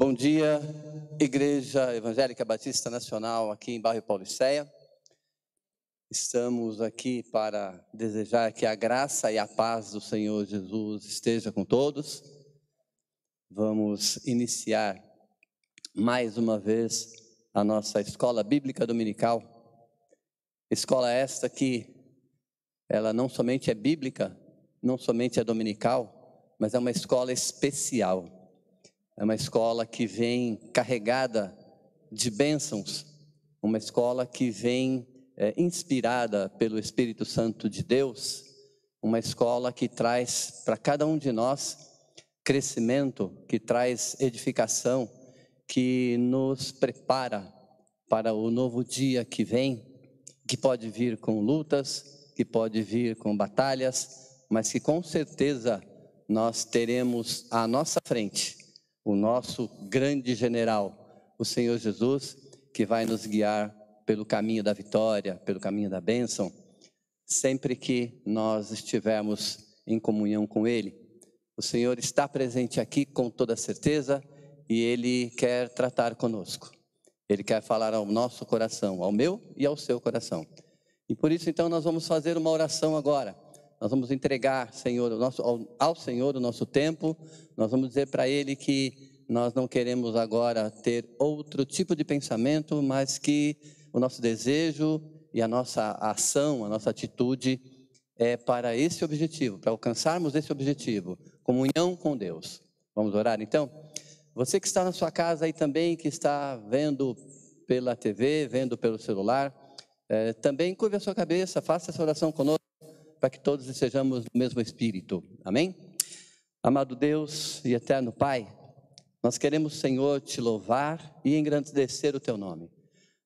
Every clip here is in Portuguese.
Bom dia, Igreja Evangélica Batista Nacional aqui em Bairro Pauliceia. Estamos aqui para desejar que a graça e a paz do Senhor Jesus esteja com todos. Vamos iniciar mais uma vez a nossa escola bíblica dominical. Escola esta que ela não somente é bíblica, não somente é dominical, mas é uma escola especial. É uma escola que vem carregada de bênçãos, uma escola que vem é, inspirada pelo Espírito Santo de Deus, uma escola que traz para cada um de nós crescimento, que traz edificação, que nos prepara para o novo dia que vem, que pode vir com lutas, que pode vir com batalhas, mas que com certeza nós teremos à nossa frente o nosso grande general, o Senhor Jesus, que vai nos guiar pelo caminho da vitória, pelo caminho da bênção, sempre que nós estivermos em comunhão com Ele. O Senhor está presente aqui com toda certeza e Ele quer tratar conosco. Ele quer falar ao nosso coração, ao meu e ao seu coração. E por isso, então, nós vamos fazer uma oração agora. Nós vamos entregar, Senhor, nosso, ao, ao Senhor o nosso tempo. Nós vamos dizer para Ele que nós não queremos agora ter outro tipo de pensamento, mas que o nosso desejo e a nossa ação, a nossa atitude é para esse objetivo, para alcançarmos esse objetivo, comunhão com Deus. Vamos orar então? Você que está na sua casa aí também, que está vendo pela TV, vendo pelo celular, é, também curve a sua cabeça, faça essa oração conosco, para que todos estejamos no mesmo espírito. Amém? Amado Deus e eterno Pai, nós queremos, Senhor, te louvar e engrandecer o teu nome.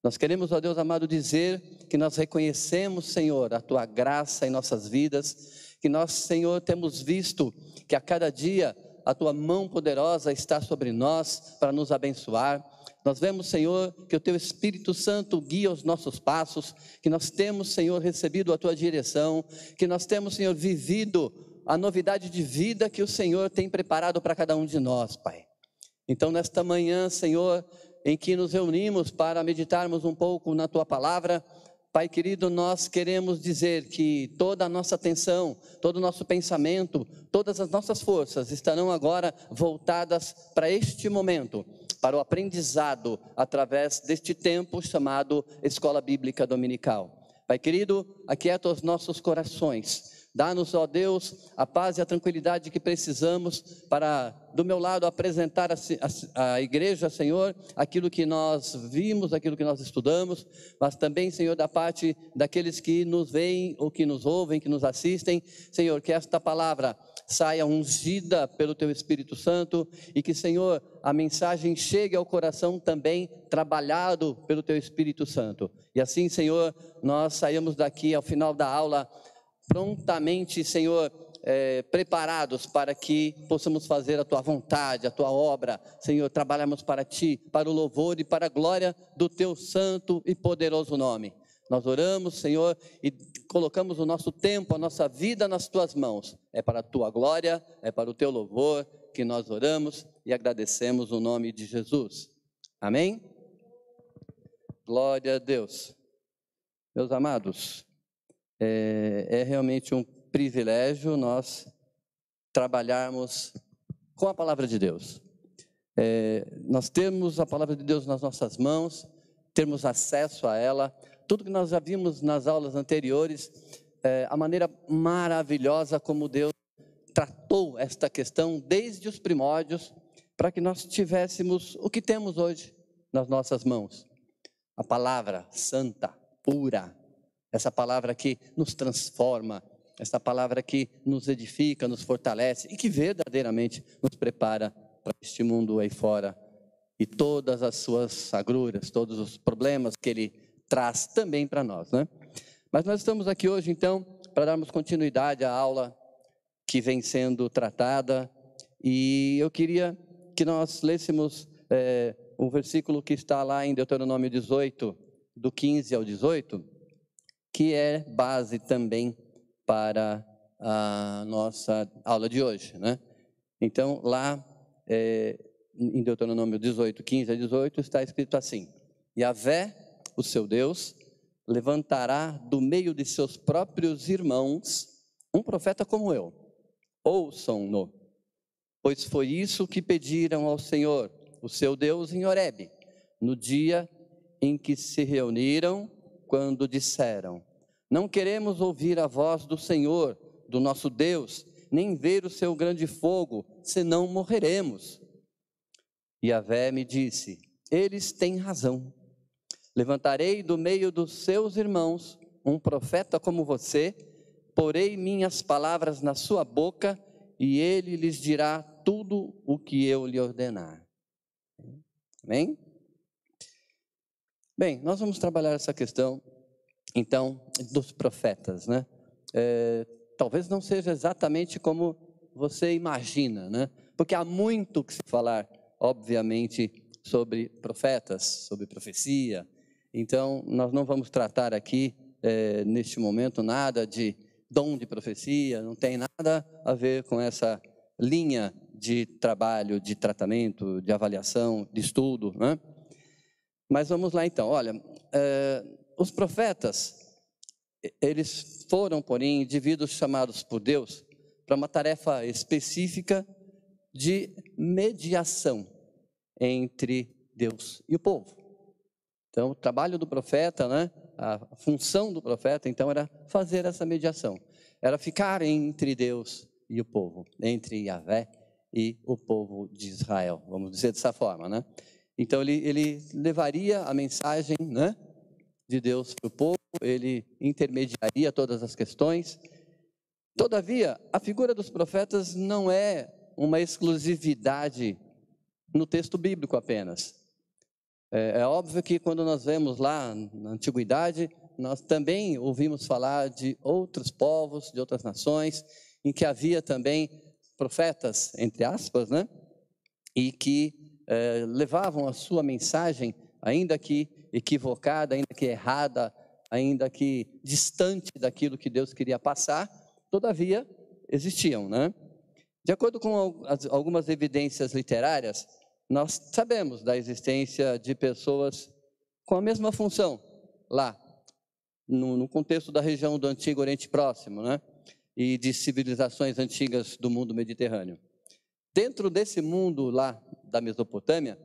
Nós queremos, ó Deus amado, dizer que nós reconhecemos, Senhor, a tua graça em nossas vidas, que nós, Senhor, temos visto que a cada dia a tua mão poderosa está sobre nós para nos abençoar. Nós vemos, Senhor, que o teu Espírito Santo guia os nossos passos, que nós temos, Senhor, recebido a tua direção, que nós temos, Senhor, vivido a novidade de vida que o Senhor tem preparado para cada um de nós, Pai. Então, nesta manhã, Senhor, em que nos reunimos para meditarmos um pouco na tua palavra. Pai querido, nós queremos dizer que toda a nossa atenção, todo o nosso pensamento, todas as nossas forças estarão agora voltadas para este momento, para o aprendizado através deste tempo chamado Escola Bíblica Dominical. Pai querido, aquieta os nossos corações Dá-nos, ó Deus, a paz e a tranquilidade que precisamos para, do meu lado, apresentar a, a, igreja, Senhor, aquilo que nós vimos, aquilo que nós estudamos, mas também, Senhor, da parte daqueles que nos veem ou que nos ouvem, que nos assistem, Senhor, que esta palavra saia ungida pelo Teu Espírito Santo e que, Senhor, a mensagem chegue ao coração também trabalhado pelo Teu Espírito Santo. E assim, Senhor, nós saímos daqui ao final da aula prontamente, Senhor, é, preparados para que possamos fazer a tua vontade, a tua obra, Senhor, trabalhamos para ti, para o louvor e para a glória do teu santo e poderoso nome. Nós oramos, Senhor, e colocamos o nosso tempo, a nossa vida nas tuas mãos. É para a tua glória, é para o teu louvor que nós oramos e agradecemos o nome de Jesus. Amém? Glória a Deus. Meus amados, é, é realmente um privilégio nós trabalharmos com a palavra de Deus. É, nós temos a palavra de Deus nas nossas mãos, termos acesso a ela, tudo que nós já vimos nas aulas anteriores, é, a maneira maravilhosa como Deus tratou esta questão desde os primórdios, para que nós tivéssemos o que temos hoje nas nossas mãos. A palavra santa, pura, essa palavra que nos transforma, essa palavra que nos edifica, nos fortalece e que verdadeiramente nos prepara para este mundo aí fora e todas as suas agruras, todos os problemas que ele traz também para nós, né? Mas nós estamos aqui hoje então para darmos continuidade à aula que vem sendo tratada e eu queria que nós lêssemos é, um versículo que está lá em Deuteronômio 18, do 15 ao 18, que é base também para a nossa aula de hoje. Né? Então, lá é, em Deuteronômio 18, 15 a 18, está escrito assim: Yahvé, o seu Deus, levantará do meio de seus próprios irmãos um profeta como eu. Ouçam-no, pois foi isso que pediram ao Senhor, o seu Deus, em Horebe, no dia em que se reuniram, quando disseram: Não queremos ouvir a voz do Senhor, do nosso Deus, nem ver o seu grande fogo, senão morreremos. E a Vé me disse: Eles têm razão. Levantarei do meio dos seus irmãos um profeta como você, porei minhas palavras na sua boca, e ele lhes dirá tudo o que eu lhe ordenar. Amém? Bem, nós vamos trabalhar essa questão, então, dos profetas, né? É, talvez não seja exatamente como você imagina, né? Porque há muito que se falar, obviamente, sobre profetas, sobre profecia. Então, nós não vamos tratar aqui, é, neste momento, nada de dom de profecia, não tem nada a ver com essa linha de trabalho, de tratamento, de avaliação, de estudo, né? Mas vamos lá então, olha, é, os profetas, eles foram, porém, indivíduos chamados por Deus para uma tarefa específica de mediação entre Deus e o povo. Então, o trabalho do profeta, né, a função do profeta, então, era fazer essa mediação. Era ficar entre Deus e o povo, entre Yahvé e o povo de Israel, vamos dizer dessa forma, né? Então, ele, ele levaria a mensagem, né, de Deus para o povo, ele intermediaria todas as questões. Todavia, a figura dos profetas não é uma exclusividade no texto bíblico apenas. É, é, óbvio que quando nós vemos lá na antiguidade, nós também ouvimos falar de outros povos, de outras nações, em que havia também profetas, entre aspas, né? E que é, levavam a sua mensagem, ainda que equivocada, ainda que errada, ainda que distante daquilo que Deus queria passar, todavia existiam, né? De acordo com algumas evidências literárias, nós sabemos da existência de pessoas com a mesma função lá, no, no contexto da região do Antigo Oriente Próximo, né? E de civilizações antigas do mundo mediterrâneo. Dentro desse mundo lá da Mesopotâmia,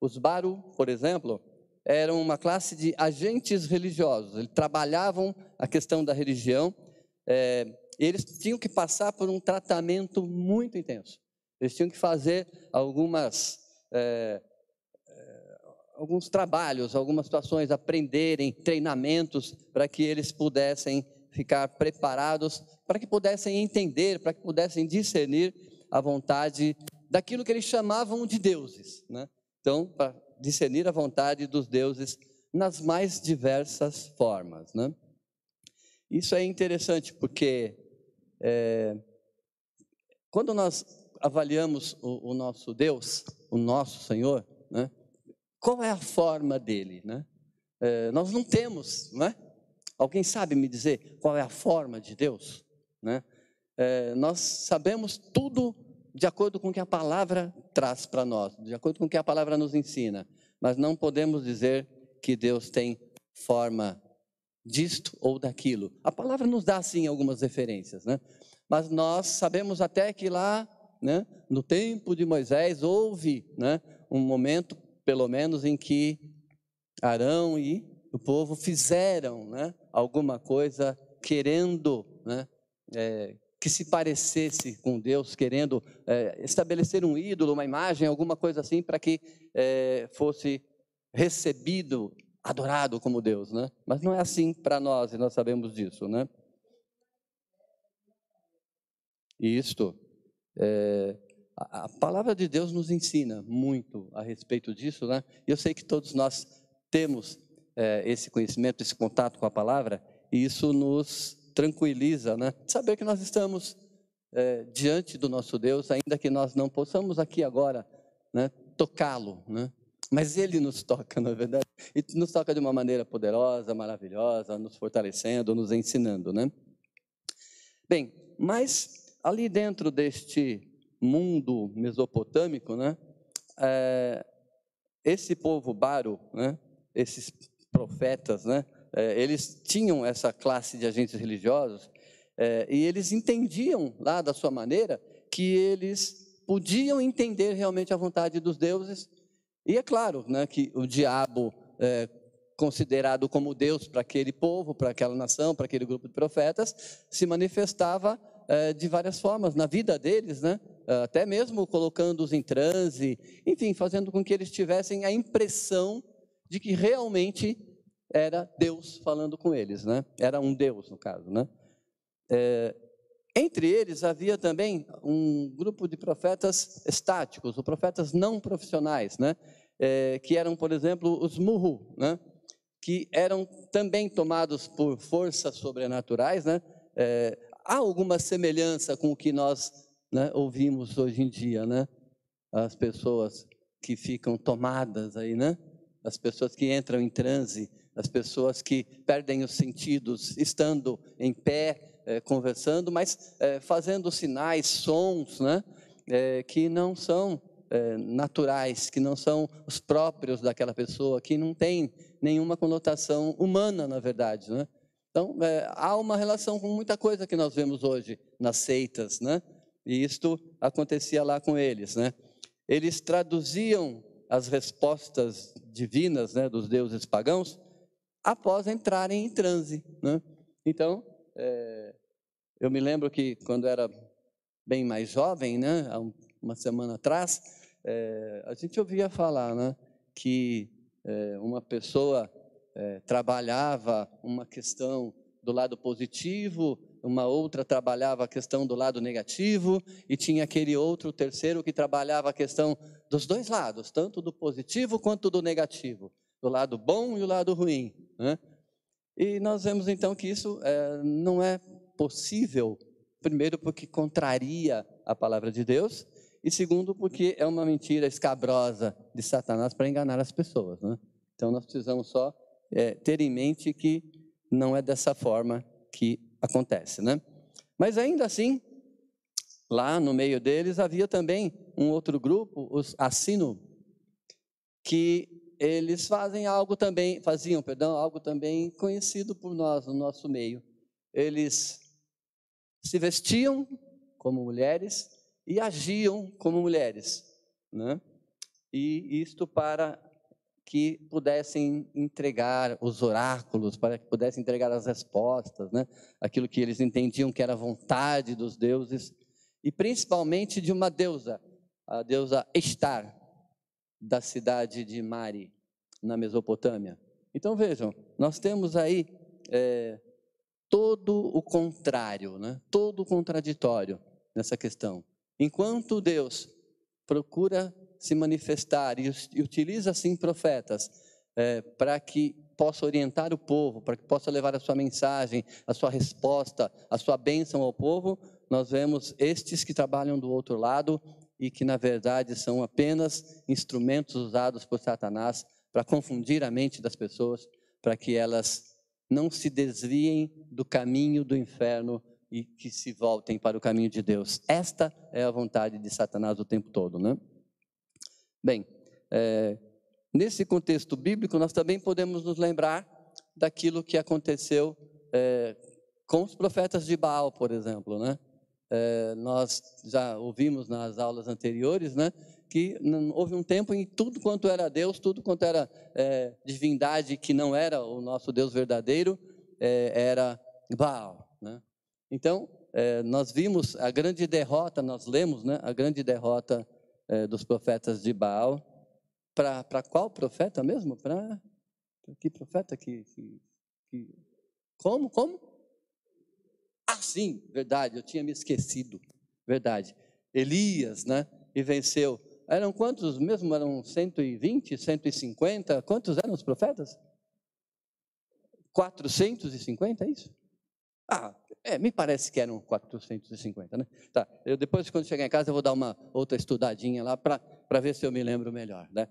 os Baru, por exemplo, eram uma classe de agentes religiosos. Eles trabalhavam a questão da religião. É, eles tinham que passar por um tratamento muito intenso. Eles tinham que fazer algumas é, alguns trabalhos, algumas situações, aprenderem treinamentos para que eles pudessem ficar preparados, para que pudessem entender, para que pudessem discernir a vontade daquilo que eles chamavam de deuses. Né? Então, para discernir a vontade dos deuses nas mais diversas formas. Né? Isso é interessante porque é, quando nós avaliamos o, o, nosso Deus, o nosso Senhor, né? qual é a forma dele? Né? É, nós não temos, não é? Alguém sabe me dizer qual é a forma de Deus? Né? É, nós sabemos tudo de acordo com o que a palavra traz para nós, de acordo com o que a palavra nos ensina, mas não podemos dizer que Deus tem forma disto ou daquilo. A palavra nos dá sim algumas referências, né? Mas nós sabemos até que lá, né, no tempo de Moisés houve, né, um momento, pelo menos, em que Arão e o povo fizeram, né, alguma coisa querendo, né, é, que se parecesse com Deus, querendo é, estabelecer um ídolo, uma imagem, alguma coisa assim, para que é, fosse recebido, adorado como Deus, né? Mas não é assim para nós, e nós sabemos disso, né? Isto, é, a, palavra de Deus nos ensina muito a respeito disso, né? Eu sei que todos nós temos é, esse conhecimento, esse contato com a palavra, e isso nos tranquiliza, né? Saber que nós estamos é, diante do nosso Deus, ainda que nós não possamos aqui agora, né, tocá-lo, né? Mas Ele nos toca, na é verdade, e nos toca de uma maneira poderosa, maravilhosa, nos fortalecendo, nos ensinando, né? Bem, mas ali dentro deste mundo mesopotâmico, né, é, esse povo baro, né, esses profetas, né, é, eles tinham essa classe de agentes religiosos é, e eles entendiam lá da sua maneira que eles podiam entender realmente a vontade dos deuses. E é claro né, que o diabo, é, considerado como Deus para aquele povo, para aquela nação, para aquele grupo de profetas, se manifestava é, de várias formas na vida deles, né? até mesmo colocando-os em transe, enfim, fazendo com que eles tivessem a impressão de que realmente era Deus falando com eles, né? Era um Deus, no caso, né? É, entre eles havia também um grupo de profetas estáticos, ou profetas não profissionais, né? É, que eram, por exemplo, os Muhu, né? que eram também tomados por forças sobrenaturais. Né? É, há alguma semelhança com o que nós né, ouvimos hoje em dia, né? As pessoas que ficam tomadas aí, né? As pessoas que entram em transe, as pessoas que perdem os sentidos estando em pé, é, conversando, mas é, fazendo sinais, sons, né? É, que não são naturais, que não são os próprios daquela pessoa, que não tem nenhuma conotação humana, na verdade, né? Então, há uma relação com muita coisa que nós vemos hoje nas seitas, né? E isto acontecia lá com eles, né? Eles traduziam as respostas divinas, né, dos deuses pagãos, após entrarem em transe, né? Então, é, eu me lembro que quando era bem mais jovem, né, há uma semana atrás, é, a gente ouvia falar, né, que é, uma pessoa é, trabalhava uma questão do lado positivo, uma outra trabalhava a questão do lado negativo, e tinha aquele outro terceiro que trabalhava a questão dos dois lados, tanto do positivo quanto do negativo, do lado bom e o lado ruim. Né? E nós vemos então que isso é, não é possível, primeiro, porque contraria a palavra de Deus, e segundo, porque é uma mentira escabrosa de Satanás para enganar as pessoas. Né? Então nós precisamos só é, ter em mente que não é dessa forma que acontece, né? Mas ainda assim, lá no meio deles havia também um outro grupo, os assino, que eles fazem algo também, faziam, perdão, algo também conhecido por nós no nosso meio. Eles se vestiam como mulheres e agiam como mulheres, né? E isto para que pudessem entregar os oráculos, para que pudessem entregar as respostas, né? aquilo que eles entendiam que era a vontade dos deuses, e principalmente de uma deusa, a deusa Estar, da cidade de Mari, na Mesopotâmia. Então vejam, nós temos aí é, todo o contrário, né? todo o contraditório nessa questão. Enquanto Deus procura se manifestar e, utiliza assim profetas é, para que possa orientar o povo, para que possa levar a sua mensagem, a sua resposta, a sua bênção ao povo, nós vemos estes que trabalham do outro lado e que na verdade são apenas instrumentos usados por Satanás para confundir a mente das pessoas, para que elas não se desviem do caminho do inferno e que se voltem para o caminho de Deus. Esta é a vontade de Satanás o tempo todo, né? Bem, é, nesse contexto bíblico, nós também podemos nos lembrar daquilo que aconteceu é, com os profetas de Baal, por exemplo, né? É, nós já ouvimos nas aulas anteriores, né, que houve um tempo em tudo quanto era Deus, tudo quanto era é, divindade que não era o nosso Deus verdadeiro, é, era Baal. Né? Então, nós vimos a grande derrota, nós lemos né, a grande derrota é, dos profetas de Baal. Para qual profeta mesmo? Para que profeta que, que, que, Como? Como? Ah, sim, verdade, eu tinha me esquecido. Verdade. Elias, né? E venceu. Eram quantos mesmo? Eram 120, 150? Quantos eram os profetas? 450, é isso? Ah, é, me parece que eram 450, né? Tá, eu depois, quando chegar em casa, eu vou dar uma outra estudadinha lá para ver se eu me lembro melhor, né?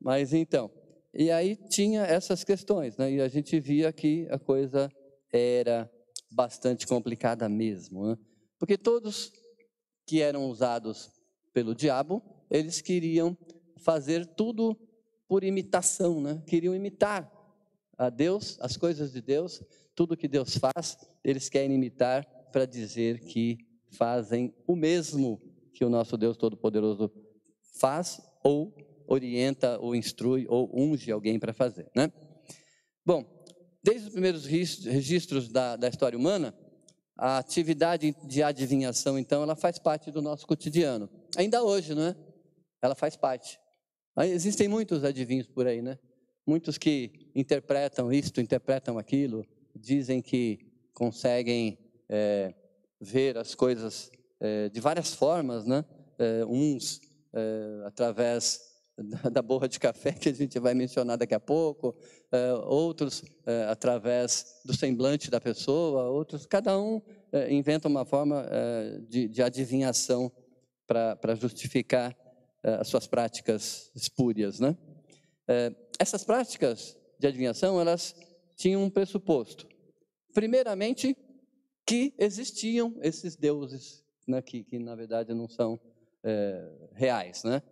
Mas então, e aí tinha essas questões, né? E a gente via que a coisa era bastante complicada mesmo, né? Porque todos que eram usados pelo diabo, eles queriam fazer tudo por imitação, né? Queriam imitar a Deus, as coisas de Deus, tudo que Deus faz, eles querem imitar para dizer que fazem o mesmo que o nosso Deus Todo-Poderoso faz ou orienta ou instrui ou unge alguém para fazer, né? Bom, desde os primeiros registros da, da história humana, a atividade de adivinhação, então, ela faz parte do nosso cotidiano. Ainda hoje, não é? Ela faz parte. Existem muitos adivinhos por aí, né? Muitos que interpretam isto, interpretam aquilo, dizem que conseguem é, ver as coisas é, de várias formas, né? É, uns através da, borra de café, que a gente vai mencionar daqui a pouco, outros através do semblante da pessoa, outros, cada um inventa uma forma de, de adivinhação para justificar as suas práticas espúrias, né? essas práticas de adivinhação, elas tinham um pressuposto. Primeiramente, que existiam esses deuses, né, que, que na verdade não são é, reais, né?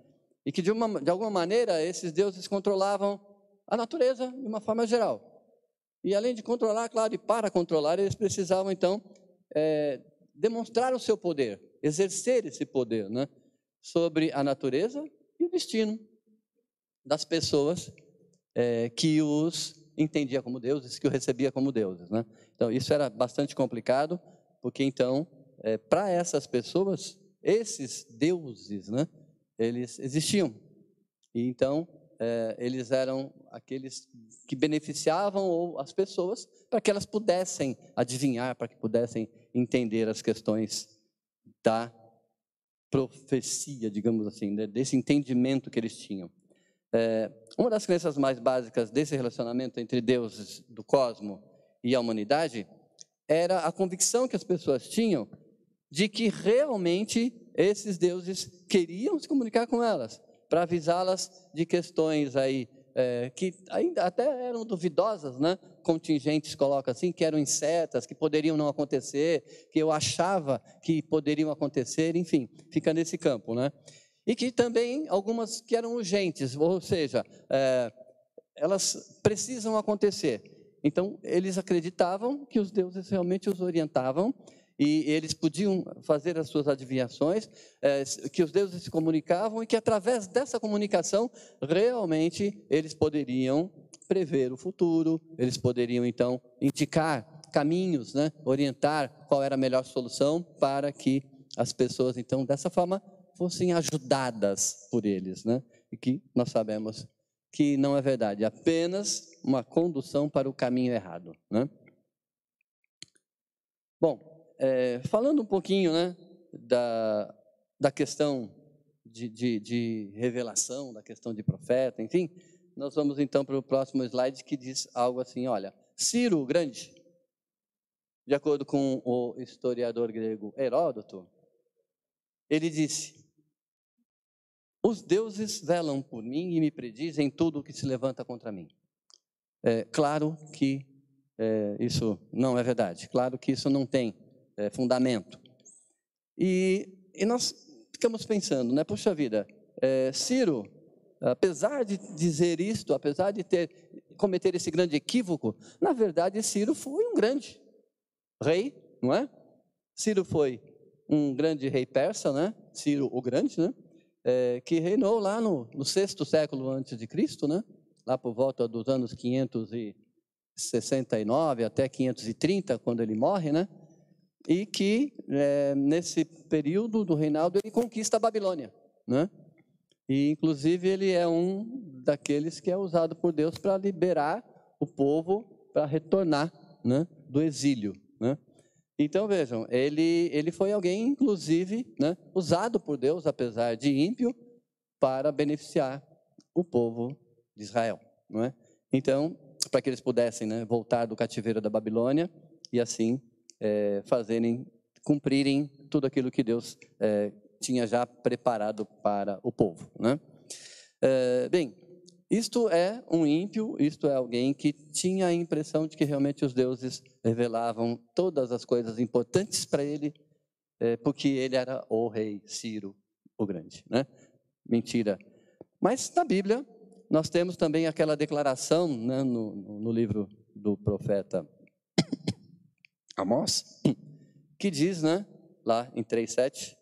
E que de, uma, de alguma maneira esses deuses controlavam a natureza de uma forma geral. E além de controlar, claro, e para controlar, eles precisavam então é, demonstrar o seu poder, exercer esse poder, né? Sobre a natureza e o destino das pessoas é, que os entendia como deuses, que o recebia como deuses. Né? Então, isso era bastante complicado, porque então, é, para essas pessoas, esses deuses, né, eles existiam. E então, é, eles eram aqueles que beneficiavam as pessoas para que elas pudessem adivinhar, para que pudessem entender as questões da profecia, digamos assim, desse entendimento que eles tinham. É, uma das crenças mais básicas desse relacionamento entre deuses do cosmos e a humanidade era a convicção que as pessoas tinham de que realmente esses deuses queriam se comunicar com elas, para avisá-las de questões aí é, que ainda até eram duvidosas, né? contingentes coloca assim, que eram incertas, que poderiam não acontecer, que eu achava que poderiam acontecer, enfim, fica nesse campo, né? E que também algumas que eram urgentes, ou seja, é, elas precisam acontecer. Então, eles acreditavam que os deuses realmente os orientavam e eles podiam fazer as suas adivinhações, é, que os deuses se comunicavam e que através dessa comunicação realmente eles poderiam prever o futuro, eles poderiam então indicar caminhos, né, orientar qual era a melhor solução para que as pessoas então dessa forma fossem ajudadas por eles, né? E que nós sabemos que não é verdade, apenas uma condução para o caminho errado, né? Bom, é, falando um pouquinho, né, da, da questão de, de, de revelação, da questão de profeta, enfim, nós vamos então para o próximo slide que diz algo assim, olha, Ciro o Grande, de acordo com o historiador grego Heródoto, ele disse: os deuses velam por mim e me predizem tudo o que se levanta contra mim. É, claro que é, isso não é verdade. Claro que isso não tem é, fundamento. E, e, nós ficamos pensando, né? Puxa vida, é, Ciro, apesar de dizer isto, apesar de ter cometer esse grande equívoco, na verdade Ciro foi um grande rei, não é? Ciro foi um grande rei persa, né? Ciro o Grande, né? É, que reinou lá no, no sexto século antes de Cristo, né? lá por volta dos anos 569 até 530, quando ele morre, né? e que é, nesse período do reinado ele conquista a Babilônia. Né? E inclusive ele é um daqueles que é usado por Deus para liberar o povo para retornar né, do exílio. Né? Então vejam, ele, ele foi alguém, inclusive, né, usado por Deus, apesar de ímpio, para beneficiar o povo de Israel. Não é? Então, para que eles pudessem né, voltar do cativeiro da Babilônia e assim é, fazerem, cumprirem tudo aquilo que Deus é, tinha já preparado para o povo. Né? É, bem, isto é um ímpio, isto é alguém que tinha a impressão de que realmente os deuses revelavam todas as coisas importantes para ele, é, porque ele era o rei Ciro o Grande. Né? Mentira. Mas na Bíblia, nós temos também aquela declaração né, no, no livro do profeta Amós, que diz, né, lá em 3,7,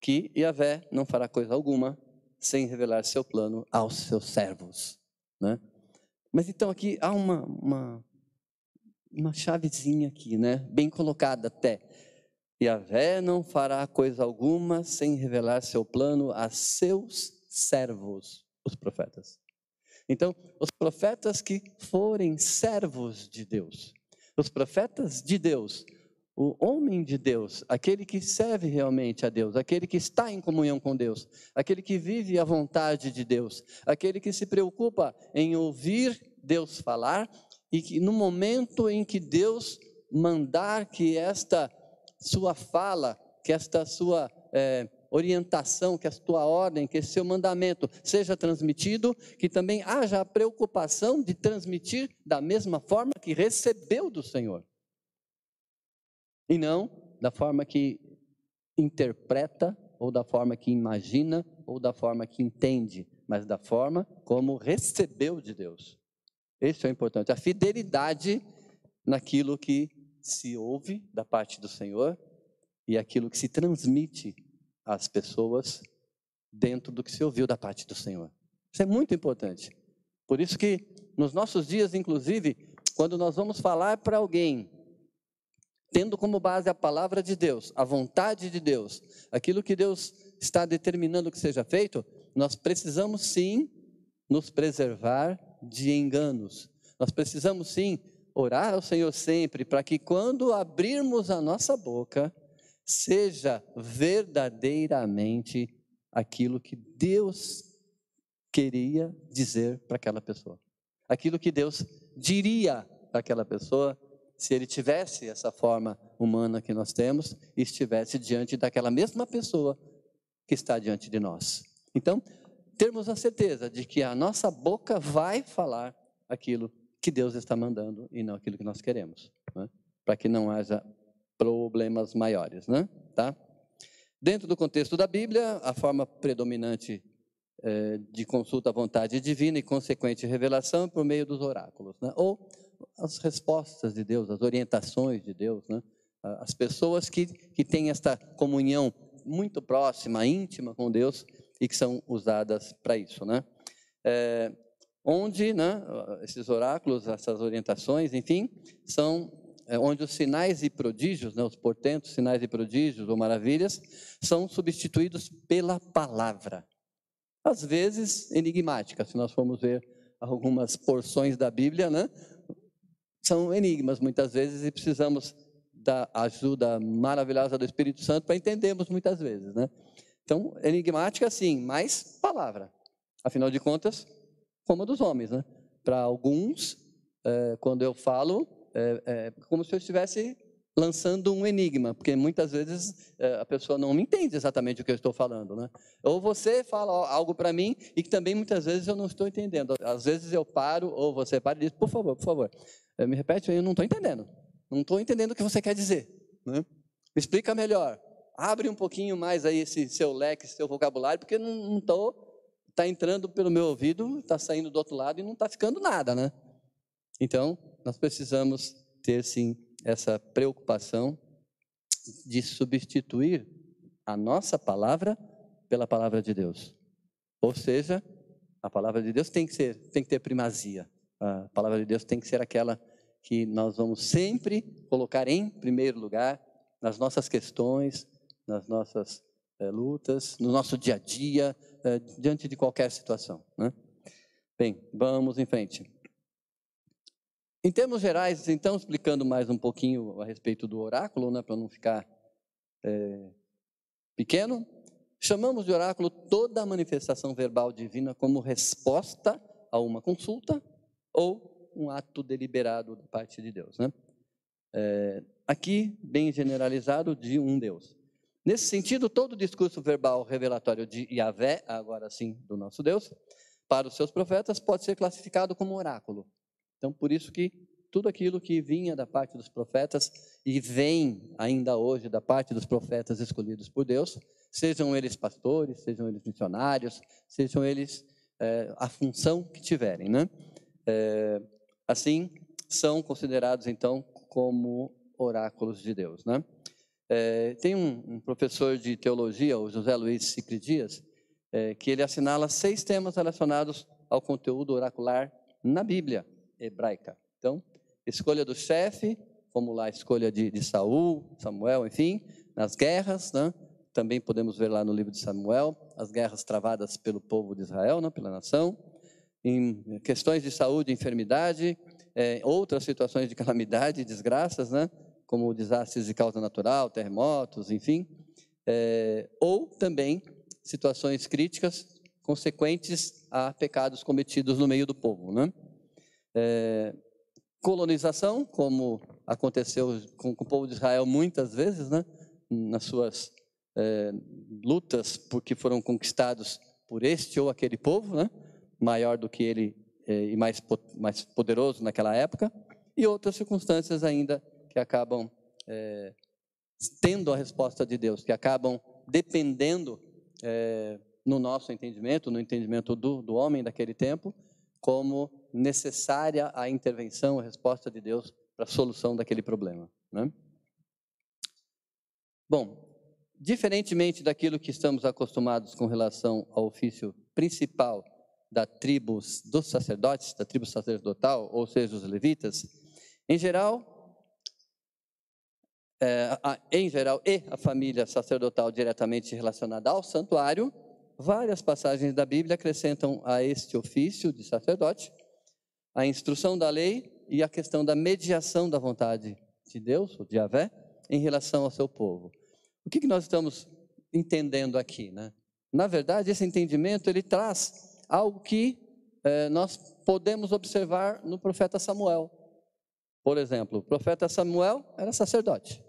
que Yahvé não fará coisa alguma sem revelar seu plano aos seus servos. Né? Mas então aqui há uma, uma, uma chavezinha aqui, né? bem colocada até. Yahvé não fará coisa alguma sem revelar seu plano a seus servos, os profetas. Então, os profetas que forem servos de Deus, os profetas de Deus, o homem de Deus, aquele que serve realmente a Deus, aquele que está em comunhão com Deus, aquele que vive a vontade de Deus, aquele que se preocupa em ouvir Deus falar e que no momento em que Deus mandar que esta sua fala, que esta sua é, orientação, que a tua ordem, que esse seu mandamento seja transmitido, que também haja a preocupação de transmitir da mesma forma que recebeu do Senhor e não da forma que interpreta, ou da forma que imagina, ou da forma que entende, mas da forma como recebeu de Deus. Isso é importante. A fidelidade naquilo que se ouve da parte do Senhor e aquilo que se transmite às pessoas dentro do que se ouviu da parte do Senhor. Isso é muito importante. Por isso que nos nossos dias, inclusive, quando nós vamos falar para alguém tendo como base a palavra de Deus, a vontade de Deus, aquilo que Deus está determinando que seja feito, nós precisamos sim nos preservar de enganos. Nós precisamos sim orar ao Senhor sempre para que quando abrirmos a nossa boca, seja verdadeiramente aquilo que Deus queria dizer para aquela pessoa. Aquilo que Deus diria para aquela pessoa se ele tivesse essa forma humana que nós temos estivesse diante daquela mesma pessoa que está diante de nós. Então, termos a certeza de que a nossa boca vai falar aquilo que Deus está mandando e não aquilo que nós queremos, né? para que não haja problemas maiores, né? Tá? Dentro do contexto da Bíblia, a forma predominante é, de consulta à vontade divina e consequente revelação é por meio dos oráculos, né? ou as respostas de Deus, as orientações de Deus, né? As pessoas que, que têm esta comunhão muito próxima, íntima com Deus e que são usadas para isso, né? É, onde, né, esses oráculos, essas orientações, enfim, são é, onde os sinais e prodígios, né, os portentos, sinais e prodígios ou maravilhas, são substituídos pela palavra. Às vezes enigmática, se nós formos ver algumas porções da Bíblia, né, são enigmas muitas vezes e precisamos da ajuda maravilhosa do Espírito Santo para entendermos muitas vezes, né? Então, enigmática sim, mas palavra. Afinal de contas, como a dos homens, né? Para alguns, é, quando eu falo, é, é, como se eu estivesse lançando um enigma, porque muitas vezes é, a pessoa não me entende exatamente o que eu estou falando, né? Ou você fala algo para mim e que também muitas vezes eu não estou entendendo. Às vezes eu paro ou você para e diz, por favor, por favor, me repete, eu não estou entendendo. Não estou entendendo o que você quer dizer. Né? Explica melhor. Abre um pouquinho mais aí esse seu leque, seu vocabulário, porque não estou, está entrando pelo meu ouvido, está saindo do outro lado e não está ficando nada, né? Então, nós precisamos ter sim essa preocupação de substituir a nossa palavra pela palavra de Deus. Ou seja, a palavra de Deus tem que ser, tem que ter primazia. A palavra de Deus tem que ser aquela que nós vamos sempre colocar em primeiro lugar nas nossas questões, nas nossas é, lutas, no nosso dia a dia, é, diante de qualquer situação. Né? Bem, vamos em frente. Em termos gerais, então, explicando mais um pouquinho a respeito do oráculo, né, para não ficar é, pequeno, chamamos de oráculo toda a manifestação verbal divina como resposta a uma consulta ou um ato deliberado da parte de Deus. Né? É, aqui, bem generalizado, de um Deus. Nesse sentido, todo o discurso verbal revelatório de Yahvé, agora sim do nosso Deus, para os seus profetas, pode ser classificado como oráculo. Então, por isso que tudo aquilo que vinha da parte dos profetas e vem ainda hoje da parte dos profetas escolhidos por Deus, sejam eles pastores, sejam eles missionários, sejam eles é, a função que tiverem. Né? É, assim, são considerados, então, como oráculos de Deus. Né? É, tem um, um, professor de teologia, o José Luiz Cicri Dias, é, que ele assinala seis temas relacionados ao conteúdo oracular na Bíblia hebraica. Então, escolha do chefe, como lá a escolha de, de Saul, Samuel, enfim, nas guerras, né? também podemos ver lá no livro de Samuel, as guerras travadas pelo povo de Israel, né? pela nação, em questões de saúde, enfermidade, é, outras situações de calamidade, desgraças, né? como desastres de causa natural, terremotos, enfim, é, ou também situações críticas consequentes a pecados cometidos no meio do povo. Né? É, colonização, como aconteceu com, com, o povo de Israel muitas vezes, né? nas suas é, lutas, porque foram conquistados por este ou aquele povo, né? Maior do que ele é, e mais, mais poderoso naquela época, e outras circunstâncias ainda que acabam é, tendo a resposta de Deus, que acabam dependendo é, no nosso entendimento, no entendimento do, do homem daquele tempo, como necessária a intervenção, a resposta de Deus para a solução daquele problema. Né? Bom, diferentemente daquilo que estamos acostumados com relação ao ofício principal da tribo dos sacerdotes, da tribo sacerdotal, ou seja, os levitas, em geral, é, a, em geral, e a família sacerdotal diretamente relacionada ao santuário, várias passagens da Bíblia acrescentam a este ofício de sacerdote a instrução da lei e a questão da mediação da vontade de Deus, ou de Yahvé, em relação ao seu povo. O que, que nós estamos entendendo aqui? Né? Na verdade, esse entendimento ele traz algo que eh, nós podemos observar no profeta Samuel. Por exemplo, o profeta Samuel era sacerdote.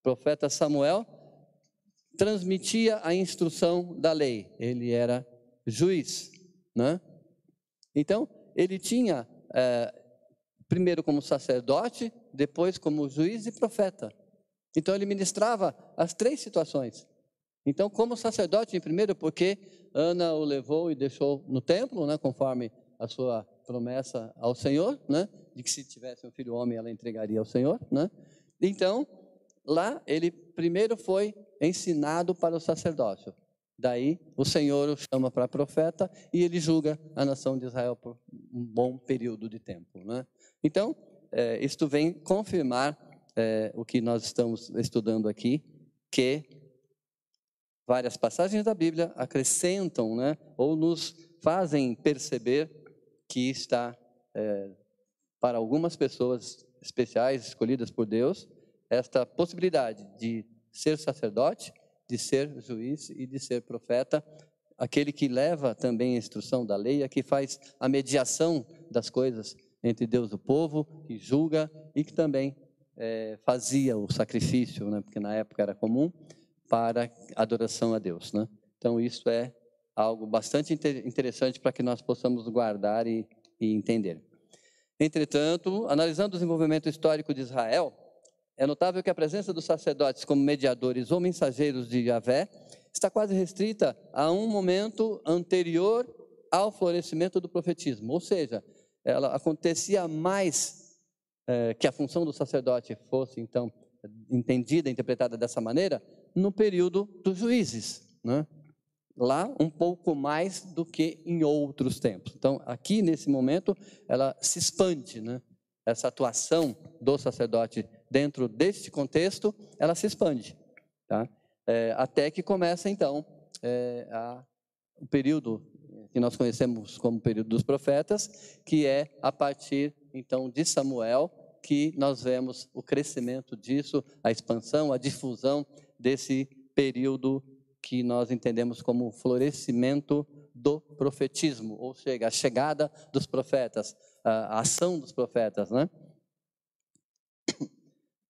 O profeta Samuel transmitia a instrução da lei. Ele era juiz, né? Então, ele tinha, é, primeiro como sacerdote, depois como juiz e profeta. Então, ele ministrava as três situações. Então, como sacerdote, em primeiro, porque Ana o levou e deixou no templo, né, conforme a sua promessa ao Senhor, né, de que se tivesse um filho homem, ela entregaria ao Senhor. Né? Então, lá, ele primeiro foi ensinado para o sacerdócio. Daí o Senhor o chama para profeta e ele julga a nação de Israel por um bom período de tempo. Né? Então, é, isto vem confirmar é, o que nós estamos estudando aqui, que várias passagens da Bíblia acrescentam né, ou nos fazem perceber que está, é, para algumas pessoas especiais, escolhidas por Deus, esta possibilidade de ser sacerdote, de ser juiz e de ser profeta, aquele que leva também a instrução da lei, é que faz a mediação das coisas entre Deus e o povo, que julga e que também é, fazia o sacrifício, né, porque na época era comum, para adoração a Deus. Né? Então, isso é algo bastante interessante para que nós possamos guardar e, e entender. Entretanto, analisando o desenvolvimento histórico de Israel, é notável que a presença dos sacerdotes como mediadores ou mensageiros de Yahvé está quase restrita a um momento anterior ao florescimento do profetismo. Ou seja, ela acontecia mais é, que a função do sacerdote fosse, então, entendida, interpretada dessa maneira, no período dos juízes. Né? Lá, um pouco mais do que em outros tempos. Então, aqui, nesse momento, ela se expande, né? essa atuação do sacerdote dentro deste contexto, ela se expande, tá? É, até que começa então é, a, o período que nós conhecemos como período dos profetas, que é a partir então de Samuel que nós vemos o crescimento disso, a expansão, a difusão desse período que nós entendemos como florescimento do profetismo, ou seja, a chegada dos profetas, a ação dos profetas, né?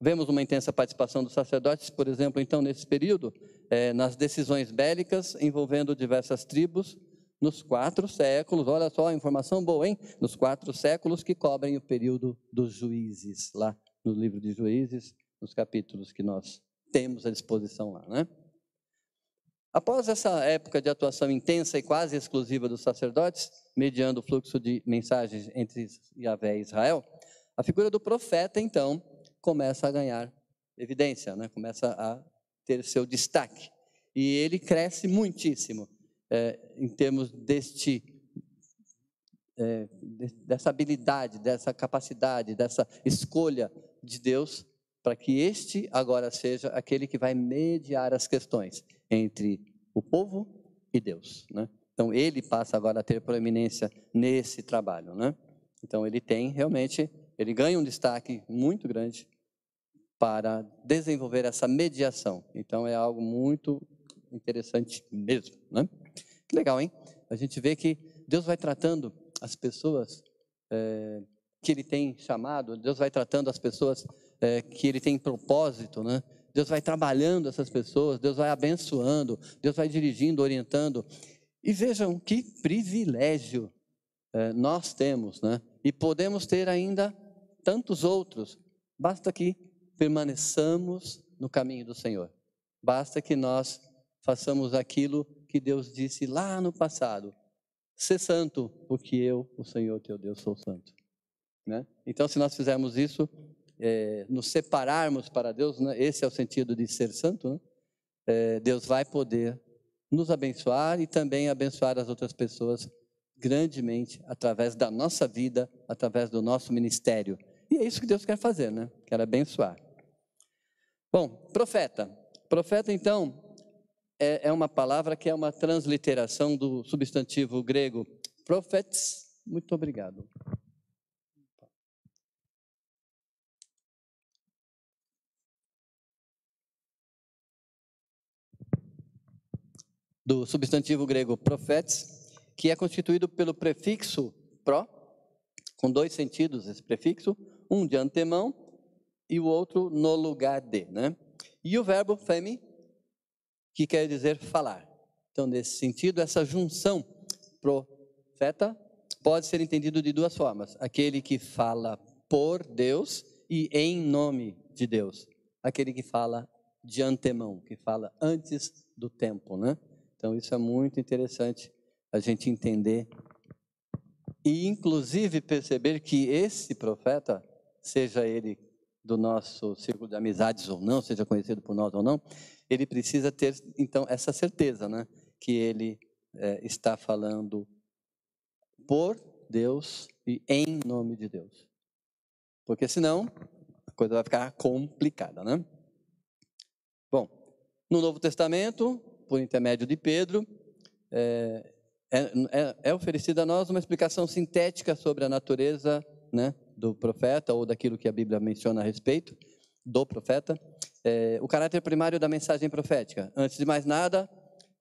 Vemos uma intensa participação dos sacerdotes, por exemplo, então, nesse período, é, nas decisões bélicas envolvendo diversas tribos, nos quatro séculos, olha só a informação boa, hein? Nos quatro séculos que cobrem o período dos juízes, lá no livro de Juízes, nos capítulos que nós temos à disposição lá, né? Após essa época de atuação intensa e quase exclusiva dos sacerdotes, mediando o fluxo de mensagens entre Yahvé e Israel, a figura do profeta, então, começa a ganhar evidência, né? começa a ter seu destaque. E ele cresce muitíssimo é, em termos deste, é, dessa habilidade, dessa capacidade, dessa escolha de Deus para que este agora seja aquele que vai mediar as questões entre o povo e Deus. Né? Então, ele passa agora a ter proeminência nesse trabalho. Né? Então, ele tem realmente, ele ganha um destaque muito grande para desenvolver essa mediação. Então, é algo muito interessante mesmo. Né? Que legal, hein? A gente vê que Deus vai tratando as pessoas é, que Ele tem chamado, Deus vai tratando as pessoas é, que Ele tem propósito, né? Deus vai trabalhando essas pessoas, Deus vai abençoando, Deus vai dirigindo, orientando. E vejam que privilégio é, nós temos, né? E podemos ter ainda tantos outros. Basta que permaneçamos no caminho do Senhor. Basta que nós façamos aquilo que Deus disse lá no passado: ser santo, porque eu, o Senhor teu Deus, sou santo. Né? Então, se nós fizermos isso, é, nos separarmos para Deus, né? esse é o sentido de ser santo, né? é, Deus vai poder nos abençoar e também abençoar as outras pessoas grandemente através da nossa vida, através do nosso ministério. E é isso que Deus quer fazer, né? Quer abençoar. Bom, profeta. Profeta, então, é, é uma palavra que é uma transliteração do substantivo grego prophets. Muito obrigado. Do substantivo grego profetes, que é constituído pelo prefixo pro, com dois sentidos esse prefixo, um de antemão e o outro no lugar de, né? E o verbo femi, que quer dizer falar. Então, nesse sentido, essa junção profeta pode ser entendido de duas formas: aquele que fala por Deus e em nome de Deus, aquele que fala de antemão, que fala antes do tempo, né? Então, isso é muito interessante a gente entender e, inclusive, perceber que esse profeta, seja ele do nosso círculo de amizades ou não, seja conhecido por nós ou não, ele precisa ter, então, essa certeza, né? Que ele é, está falando por Deus e em nome de Deus. Porque senão, a coisa vai ficar complicada, né? Bom, no Novo Testamento, por intermédio de Pedro, é, é, é, oferecida a nós uma explicação sintética sobre a natureza né, do profeta ou daquilo que a Bíblia menciona a respeito do profeta. É, o caráter primário da mensagem profética. Antes de mais nada,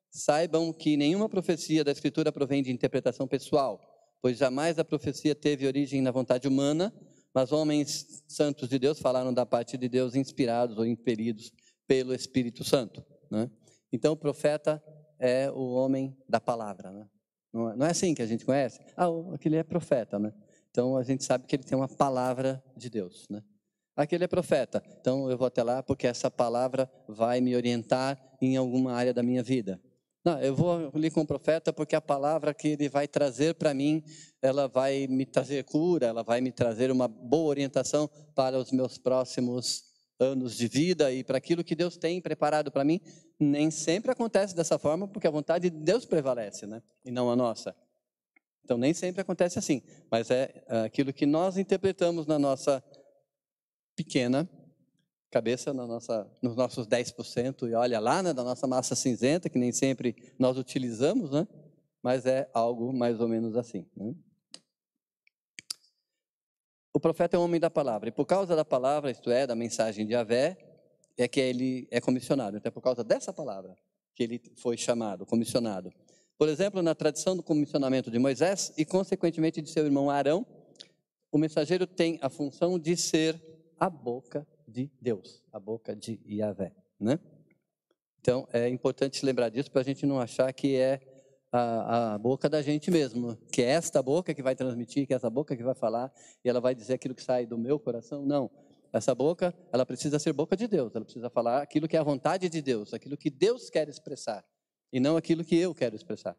saibam que nenhuma profecia da Escritura provém de interpretação pessoal, pois jamais a profecia teve origem na vontade humana, mas homens santos de Deus falaram da parte de Deus, inspirados ou impelidos pelo Espírito Santo. Né? Então, o profeta é o homem da palavra. Né? Não, é, é assim que a gente conhece? Ah, aquele é profeta, né? Então, a gente sabe que ele tem uma palavra de Deus, né? Aquele é profeta. Então, eu vou até lá porque essa palavra vai me orientar em alguma área da minha vida. Não, eu vou ali com o profeta porque a palavra que ele vai trazer para mim, ela vai me trazer cura, ela vai me trazer uma boa orientação para os meus próximos anos de vida e para aquilo que Deus tem preparado para mim, nem sempre acontece dessa forma, porque a vontade de Deus prevalece, né? E não a nossa. Então, nem sempre acontece assim, mas é, é aquilo que nós interpretamos na nossa pequena cabeça, na nossa, nos nossos 10%, e olha lá, né, da nossa massa cinzenta, que nem sempre nós utilizamos, né? Mas é algo mais ou menos assim. Né? O profeta é um homem da palavra. E por causa da palavra, isto é, da mensagem de Avé, é que ele é comissionado. Então é por causa dessa palavra que ele foi chamado, comissionado. Por exemplo, na tradição do comissionamento de Moisés e, consequentemente, de seu irmão Arão, o mensageiro tem a função de ser a boca de Deus, a boca de Yahvé. Né? Então, é importante lembrar disso para a gente não achar que é a, a, boca da gente mesmo, que é esta boca que vai transmitir, que é essa boca que vai falar, e ela vai dizer aquilo que sai do meu coração. Não. Essa boca, ela precisa ser boca de Deus, ela precisa falar aquilo que é a vontade de Deus, aquilo que Deus quer expressar. e não aquilo que eu quero expressar,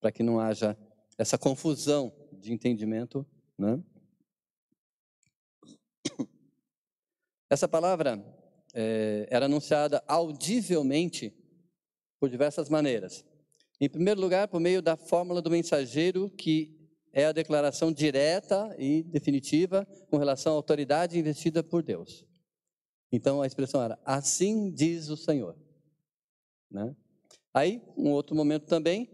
para que não haja essa confusão de entendimento. Né? Essa palavra é, era anunciada audivelmente por diversas maneiras. Em primeiro lugar, por meio da fórmula do mensageiro, que é a declaração direta e definitiva com relação à autoridade investida por Deus. Então a expressão era: Assim diz o Senhor. Né? Aí, um outro momento também,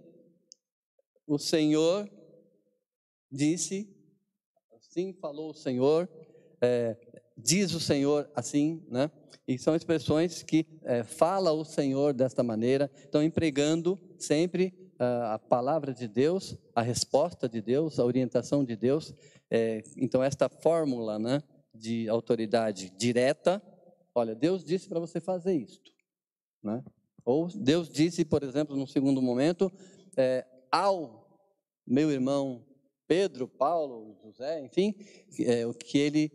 o Senhor disse, assim falou o Senhor, é, diz o Senhor assim, né? E são expressões que é, fala o Senhor desta maneira, estão empregando sempre uh, a palavra de Deus, a resposta de Deus, a orientação de Deus. É, então, esta fórmula né, de autoridade direta, olha, Deus disse para você fazer isto. Né? Ou Deus disse, por exemplo, num segundo momento, é, ao meu irmão Pedro, Paulo, José, enfim, é, o que ele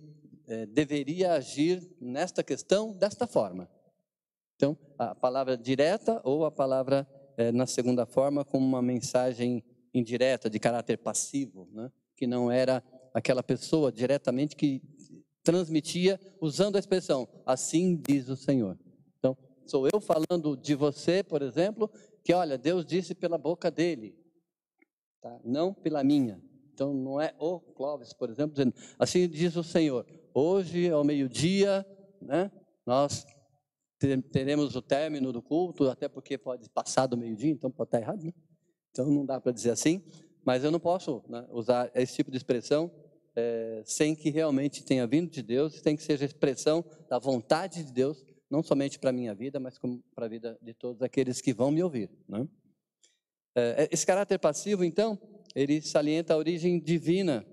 é, deveria agir nesta questão desta forma. Então, a palavra direta ou a palavra é, na segunda forma como uma mensagem indireta, de caráter passivo, né? que não era aquela pessoa diretamente que transmitia usando a expressão, assim diz o Senhor. Então, sou eu falando de você, por exemplo, que olha, Deus disse pela boca dele, tá? não pela minha. Então, não é o Clóvis, por exemplo, dizendo, assim diz o Senhor, hoje ao meio-dia, né, nós teremos o término do culto, até porque pode passar do meio-dia, então pode estar errado, né? Então não dá para dizer assim, mas eu não posso né, usar esse tipo de expressão é, sem que realmente tenha vindo de Deus, tem que ser a expressão da vontade de Deus, não somente para a minha vida, mas para a vida de todos aqueles que vão me ouvir. Né? É, esse caráter passivo, então, ele salienta a origem divina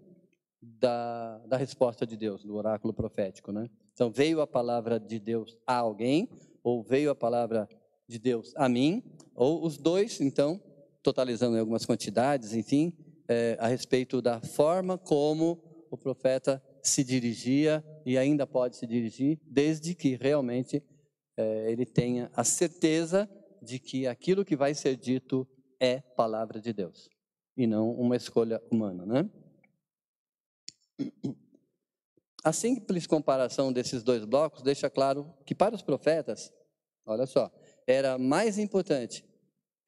da, da resposta de Deus, do oráculo profético. Né? Então, veio a palavra de Deus a alguém, ou veio a palavra de Deus a mim, ou os dois, então, totalizando algumas quantidades, enfim, é, a respeito da forma como o profeta se dirigia e ainda pode se dirigir, desde que realmente é, ele tenha a certeza de que aquilo que vai ser dito é palavra de Deus e não uma escolha humana, né? A simples comparação desses dois blocos deixa claro que para os profetas, olha só, era mais importante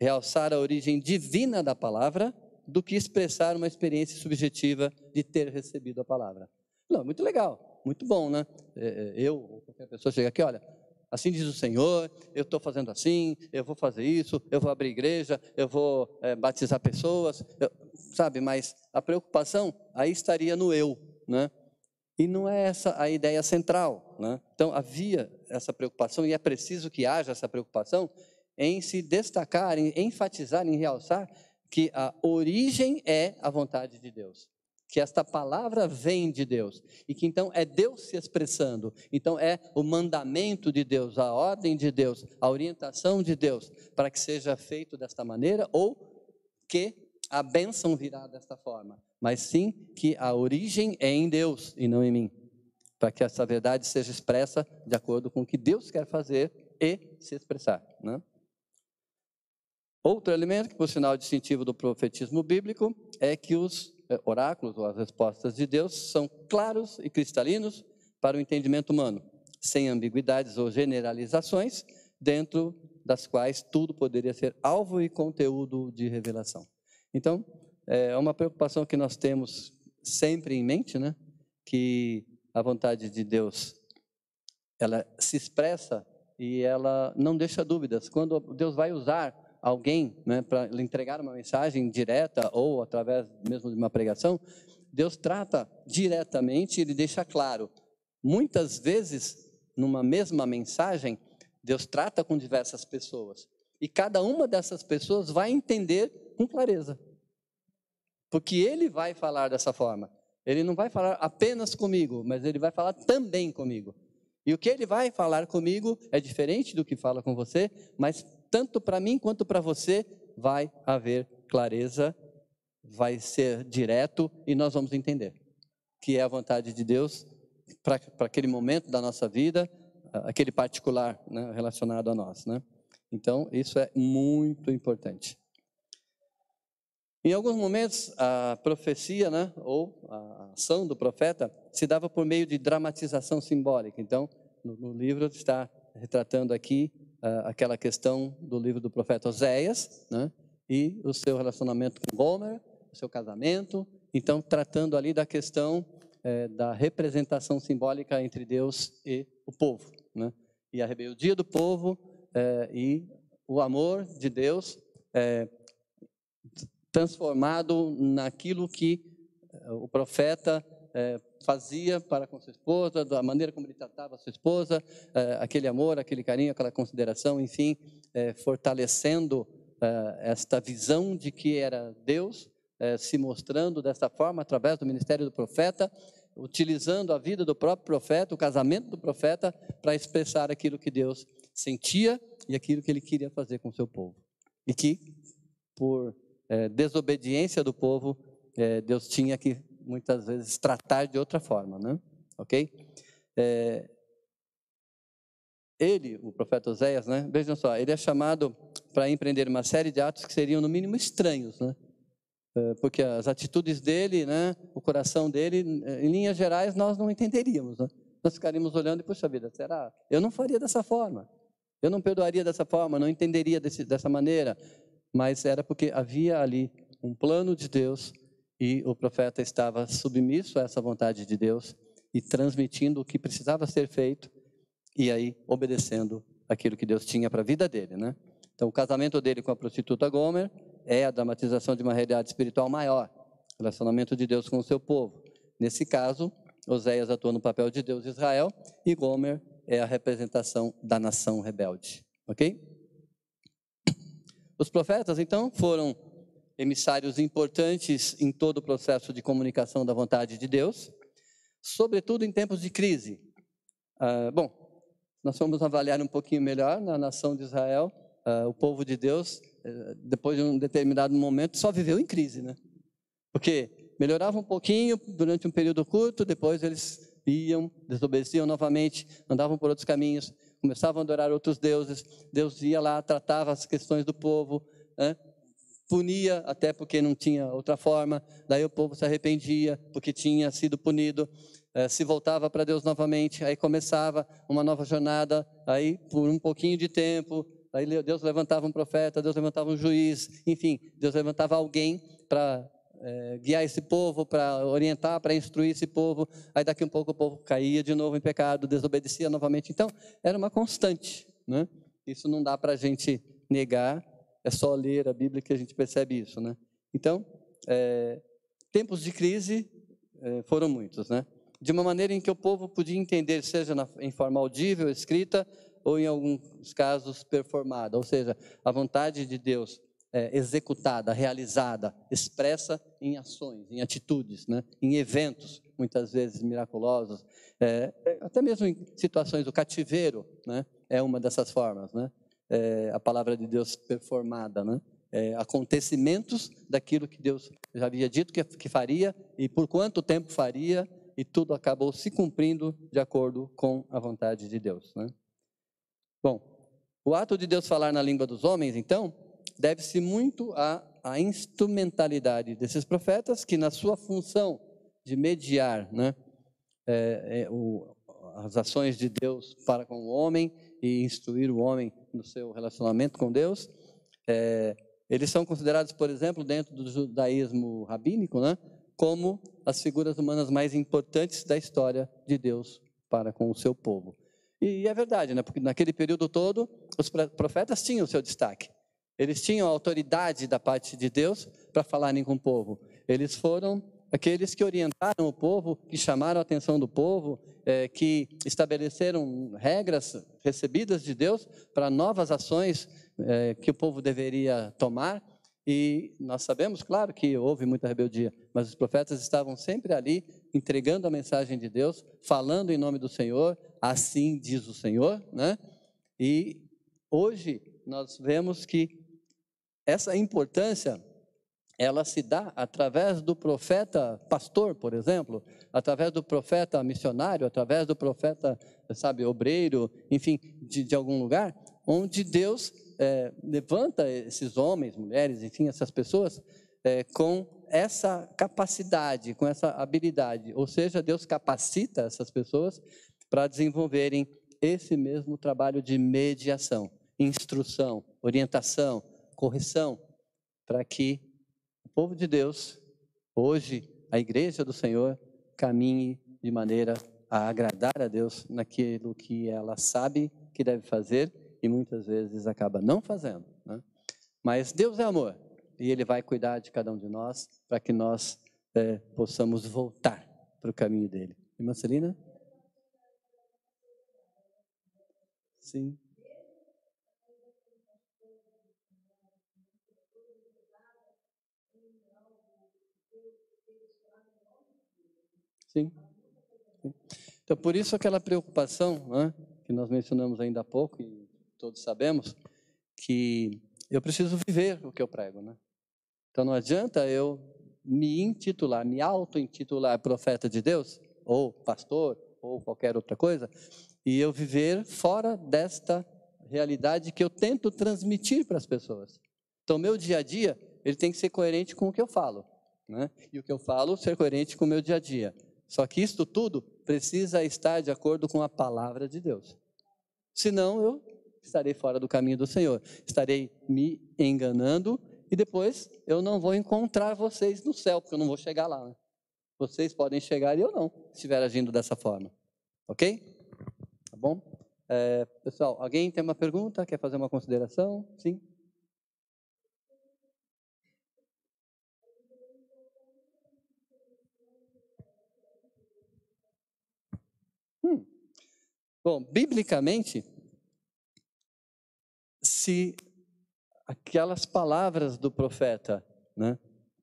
realçar a origem divina da palavra do que expressar uma experiência subjetiva de ter recebido a palavra. Não, muito legal, muito bom, né? É, é, eu ou qualquer pessoa chega aqui, olha, assim diz o Senhor, eu estou fazendo assim, eu vou fazer isso, eu vou abrir igreja, eu vou é, batizar pessoas, eu, sabe? Mas a preocupação aí estaria no eu, né? E não é essa a ideia central. Né? Então, havia essa preocupação, e é preciso que haja essa preocupação, em se destacar, em enfatizar, em realçar que a origem é a vontade de Deus. Que esta palavra vem de Deus. E que então é Deus se expressando. Então é o mandamento de Deus, a ordem de Deus, a orientação de Deus, para que seja feito desta maneira ou que a bênção virá desta forma mas sim que a origem é em Deus e não em mim, para que essa verdade seja expressa de acordo com o que Deus quer fazer e se expressar. Né? Outro elemento, que por sinal distintivo do profetismo bíblico, é que os eh, oráculos ou as respostas de Deus são claros e cristalinos para o entendimento humano, sem ambiguidades ou generalizações, dentro das quais tudo poderia ser alvo e conteúdo de revelação. Então, é uma preocupação que nós temos sempre em mente, né? Que a vontade de Deus, ela se expressa e ela não deixa dúvidas. Quando Deus vai usar alguém né, para lhe entregar uma mensagem direta ou através mesmo de uma pregação, Deus trata diretamente, ele deixa claro. Muitas vezes, numa mesma mensagem, Deus trata com diversas pessoas. E cada uma dessas pessoas vai entender com clareza. Porque ele vai falar dessa forma. Ele não vai falar apenas comigo, mas ele vai falar também comigo. E o que ele vai falar comigo é diferente do que fala com você, mas tanto para mim quanto para você vai haver clareza, vai ser direto e nós vamos entender que é a vontade de Deus para aquele momento da nossa vida, aquele particular né, relacionado a nós. Né? Então, isso é muito importante. Em alguns momentos, a profecia, né, ou a ação do profeta, se dava por meio de dramatização simbólica. Então, no, no livro está retratando aqui uh, aquela questão do livro do profeta Oséias, né, e o seu relacionamento com Gomer, o seu casamento. Então, tratando ali da questão eh, da representação simbólica entre Deus e o povo. Né, e a rebeldia do povo eh, e o amor de Deus eh, transformado naquilo que eh, o profeta é, fazia para com sua esposa, da maneira como ele tratava sua esposa, é, aquele amor, aquele carinho, aquela consideração, enfim, fortalecendo esta visão de que era Deus se mostrando dessa forma através do ministério do profeta, utilizando a vida do próprio profeta, o casamento do profeta, para expressar aquilo que Deus sentia e aquilo que ele queria fazer com o seu povo. E que, por é, desobediência do povo, é, Deus tinha que muitas vezes tratar de outra forma, né? Ok? É, ele, o profeta Oséias, né? Vejam só, ele é chamado para empreender uma série de atos que seriam no mínimo estranhos, né? É, porque as atitudes dele, né? O coração dele, em linhas gerais, nós não entenderíamos, né? Nós ficaríamos olhando e puxa vida, será? Eu não faria dessa forma. Eu não perdoaria dessa forma, não entenderia desse, dessa maneira mas era porque havia ali um plano de Deus e o profeta estava submisso a essa vontade de Deus e transmitindo o que precisava ser feito e aí obedecendo aquilo que Deus tinha para a vida dele, né? Então, o casamento dele com a prostituta Gomer é a dramatização de uma realidade espiritual maior, relacionamento de Deus com o seu povo. Nesse caso, Oséias atua no papel de Deus de Israel e Gomer é a representação da nação rebelde, ok? Os profetas, então, foram emissários importantes em todo o processo de comunicação da vontade de Deus, sobretudo em tempos de crise. Ah, bom, nós vamos avaliar um pouquinho melhor na nação de Israel. Ah, o povo de Deus, eh, depois de um determinado momento, só viveu em crise, né? Porque melhorava um pouquinho durante um período curto, depois eles iam, desobedeciam novamente, andavam por outros caminhos, começavam a adorar outros deuses, Deus ia lá, tratava as questões do povo, né? punia, até porque não tinha outra forma, daí o povo se arrependia, porque tinha sido punido, eh, se voltava para Deus novamente, aí começava uma nova jornada, aí por um pouquinho de tempo, aí Deus levantava um profeta, Deus levantava um juiz, enfim, Deus levantava alguém para é, guiar esse povo, para orientar, para instruir esse povo. Aí daqui um pouco o povo caía de novo em pecado, desobedecia novamente. Então, era uma constante. Né? Isso não dá para a gente negar, é só ler a Bíblia que a gente percebe isso. Né? Então, é, tempos de crise é, foram muitos. Né? De uma maneira em que o povo podia entender, seja na, em forma audível, escrita, ou em alguns casos performada, ou seja, a vontade de Deus é, executada, realizada, expressa em ações, em atitudes, né? em eventos, muitas vezes miraculosos, é, até mesmo em situações do cativeiro, né? é uma dessas formas, né? É, a palavra de Deus performada, né? É, acontecimentos daquilo que Deus já havia dito que, que faria e por quanto tempo faria, e tudo acabou se cumprindo de acordo com a vontade de Deus. Né? Bom, o ato de Deus falar na língua dos homens, então, deve-se muito à, à, instrumentalidade desses profetas, que na sua função de mediar né, é, é, o, as ações de Deus para com o homem e instruir o homem no seu relacionamento com Deus, é, eles são considerados, por exemplo, dentro do judaísmo rabínico, né, como as figuras humanas mais importantes da história de Deus para com o seu povo. E é verdade, né? porque naquele período todo, os profetas tinham o seu destaque. Eles tinham autoridade da parte de Deus para falarem com o povo. Eles foram aqueles que orientaram o povo, que chamaram a atenção do povo, é, que estabeleceram regras recebidas de Deus para novas ações é, que o povo deveria tomar. E nós sabemos, claro, que houve muita rebeldia, mas os profetas estavam sempre ali entregando a mensagem de Deus, falando em nome do Senhor, assim diz o Senhor, né? E hoje nós vemos que essa importância, ela se dá através do profeta pastor, por exemplo, através do profeta missionário, através do profeta, sabe, obreiro, enfim, de, de algum lugar, onde Deus é, levanta esses homens, mulheres, enfim, essas pessoas é, com essa capacidade, com essa habilidade. Ou seja, Deus capacita essas pessoas para desenvolverem esse mesmo trabalho de mediação, instrução, orientação, correção, para que o povo de Deus, hoje, a igreja do Senhor, caminhe de maneira a agradar a Deus naquilo que ela sabe que deve fazer e muitas vezes acaba não fazendo. Né? Mas Deus é amor e Ele vai cuidar de cada um de nós para que nós é, possamos voltar para o caminho dele. Irmã Celina? Sim. Sim. Então, por isso aquela preocupação né, que nós mencionamos ainda há pouco, e todos sabemos, que eu preciso viver o que eu prego. Né? Então, não adianta eu me intitular, me auto-intitular profeta de Deus, ou pastor, ou qualquer outra coisa, e eu viver fora desta realidade que eu tento transmitir para as pessoas. Então, meu dia a dia, ele tem que ser coerente com o que eu falo. Né? E o que eu falo, ser coerente com o meu dia a dia. Só que isto tudo precisa estar de acordo com a palavra de Deus. Senão, eu estarei fora do caminho do Senhor. Estarei me enganando e depois eu não vou encontrar vocês no céu, porque eu não vou chegar lá. Né? Vocês podem chegar e eu não, se estiver agindo dessa forma. Ok? bom? É, pessoal, alguém tem uma pergunta? Quer fazer uma consideração? Sim? Bom, biblicamente, se aquelas palavras do profeta né,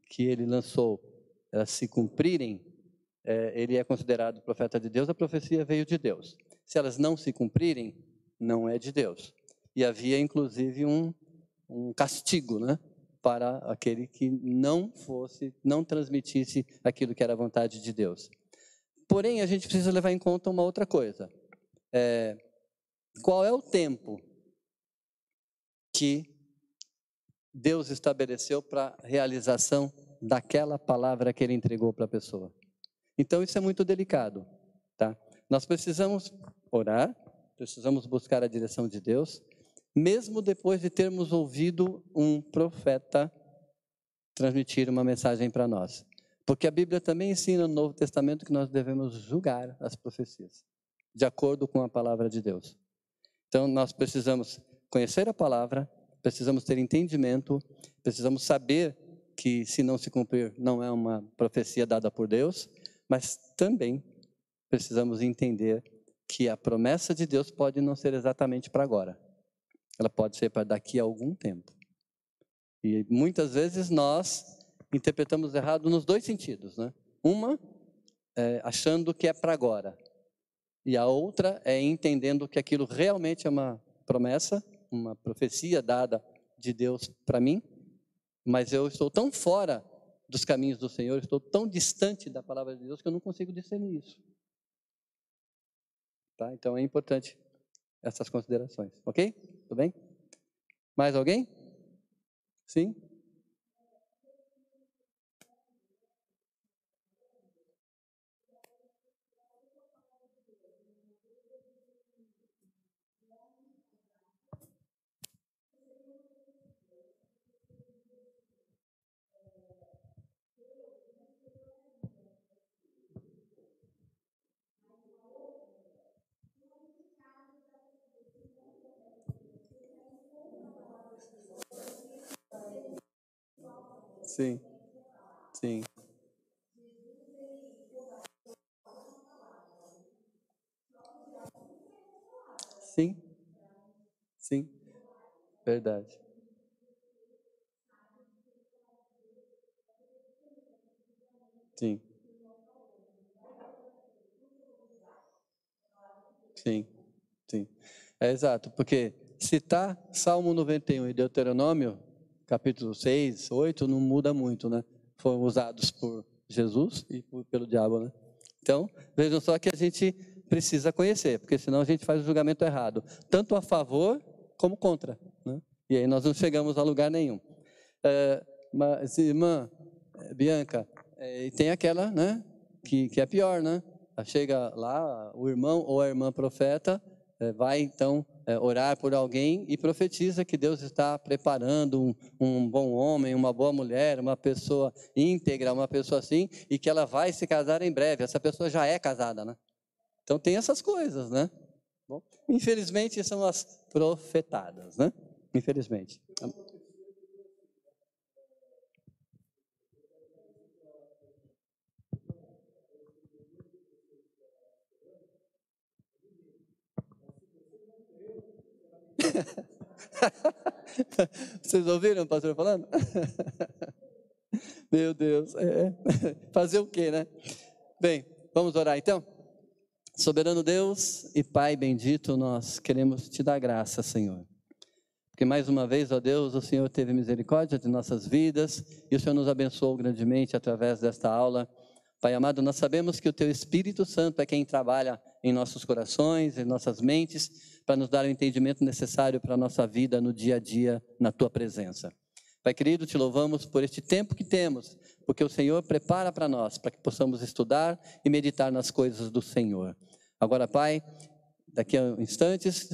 que ele lançou elas se cumprirem, é, ele é considerado profeta de Deus, a profecia veio de Deus. Se elas não se cumprirem, não é de Deus. E havia inclusive um, um castigo, né? Para aquele que não fosse, não transmitisse aquilo que era a vontade de Deus. Porém, a gente precisa levar em conta uma outra coisa. É, qual é o tempo que Deus estabeleceu para realização daquela palavra que ele entregou para a pessoa? Então, isso é muito delicado. Tá? Nós precisamos orar, precisamos buscar a direção de Deus, mesmo depois de termos ouvido um profeta transmitir uma mensagem para nós. Porque a Bíblia também ensina no Novo Testamento que nós devemos julgar as profecias, de acordo com a palavra de Deus. Então nós precisamos conhecer a palavra, precisamos ter entendimento, precisamos saber que se não se cumprir não é uma profecia dada por Deus, mas também precisamos entender que a promessa de Deus pode não ser exatamente para agora. Ela pode ser para daqui a algum tempo. E muitas vezes nós interpretamos errado nos dois sentidos, né? Uma é, achando que é para agora, e a outra é entendendo que aquilo realmente é uma promessa, uma profecia dada de Deus para mim, mas eu estou tão fora dos caminhos do Senhor, estou tão distante da palavra de Deus que eu não consigo discernir isso. Tá? Então é importante essas considerações, ok? Tudo bem? Mais alguém? Sim? Sim. Sim. Sim. Sim. Verdade. Sim. Sim. Sim. É exato, porque citar Salmo 91 e Deuteronômio capítulo 6, 8, não muda muito, né? Foram usados por Jesus e por, pelo diabo, né? Então, vejam só que a gente precisa conhecer, porque senão a gente faz o julgamento errado, tanto a favor como contra. Né? E aí nós não chegamos a lugar nenhum. É, mas, irmã é, Bianca, é, tem aquela, né, que, que é pior, né? Chega lá, o irmão ou a irmã profeta vai então é, orar por alguém e profetiza que Deus está preparando um, um, bom homem, uma boa mulher, uma pessoa íntegra, uma pessoa assim, e que ela vai se casar em breve. Essa pessoa já é casada, né? Então tem essas coisas, né? Bom, infelizmente são as profetadas, né? Infelizmente. Vocês ouviram o pastor falando? Meu Deus, é. fazer o quê, né? Bem, vamos orar então? Soberano Deus e Pai bendito, nós queremos te dar graça, Senhor. Porque mais uma vez, ó Deus, o Senhor teve misericórdia de nossas vidas e o Senhor nos abençoou grandemente através desta aula. Pai amado, nós sabemos que o Teu Espírito Santo é quem trabalha em nossos corações, em nossas mentes, para nos dar o entendimento necessário para a nossa vida no dia a dia, na tua presença. Pai querido, te louvamos por este tempo que temos, porque o Senhor prepara para nós, para que possamos estudar e meditar nas coisas do Senhor. Agora, Pai, daqui a instantes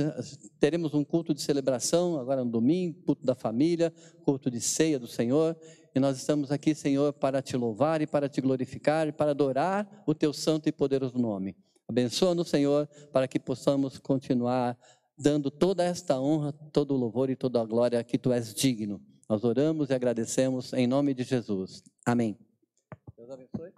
teremos um culto de celebração, agora no domingo, culto da família, culto de ceia do Senhor, e nós estamos aqui, Senhor, para te louvar e para te glorificar para adorar o teu santo e poderoso nome. Abençoa-nos, Senhor, para que possamos continuar dando toda esta honra, todo o louvor e toda a glória que tu és digno. Nós oramos e agradecemos em nome de Jesus. Amém. Deus abençoe.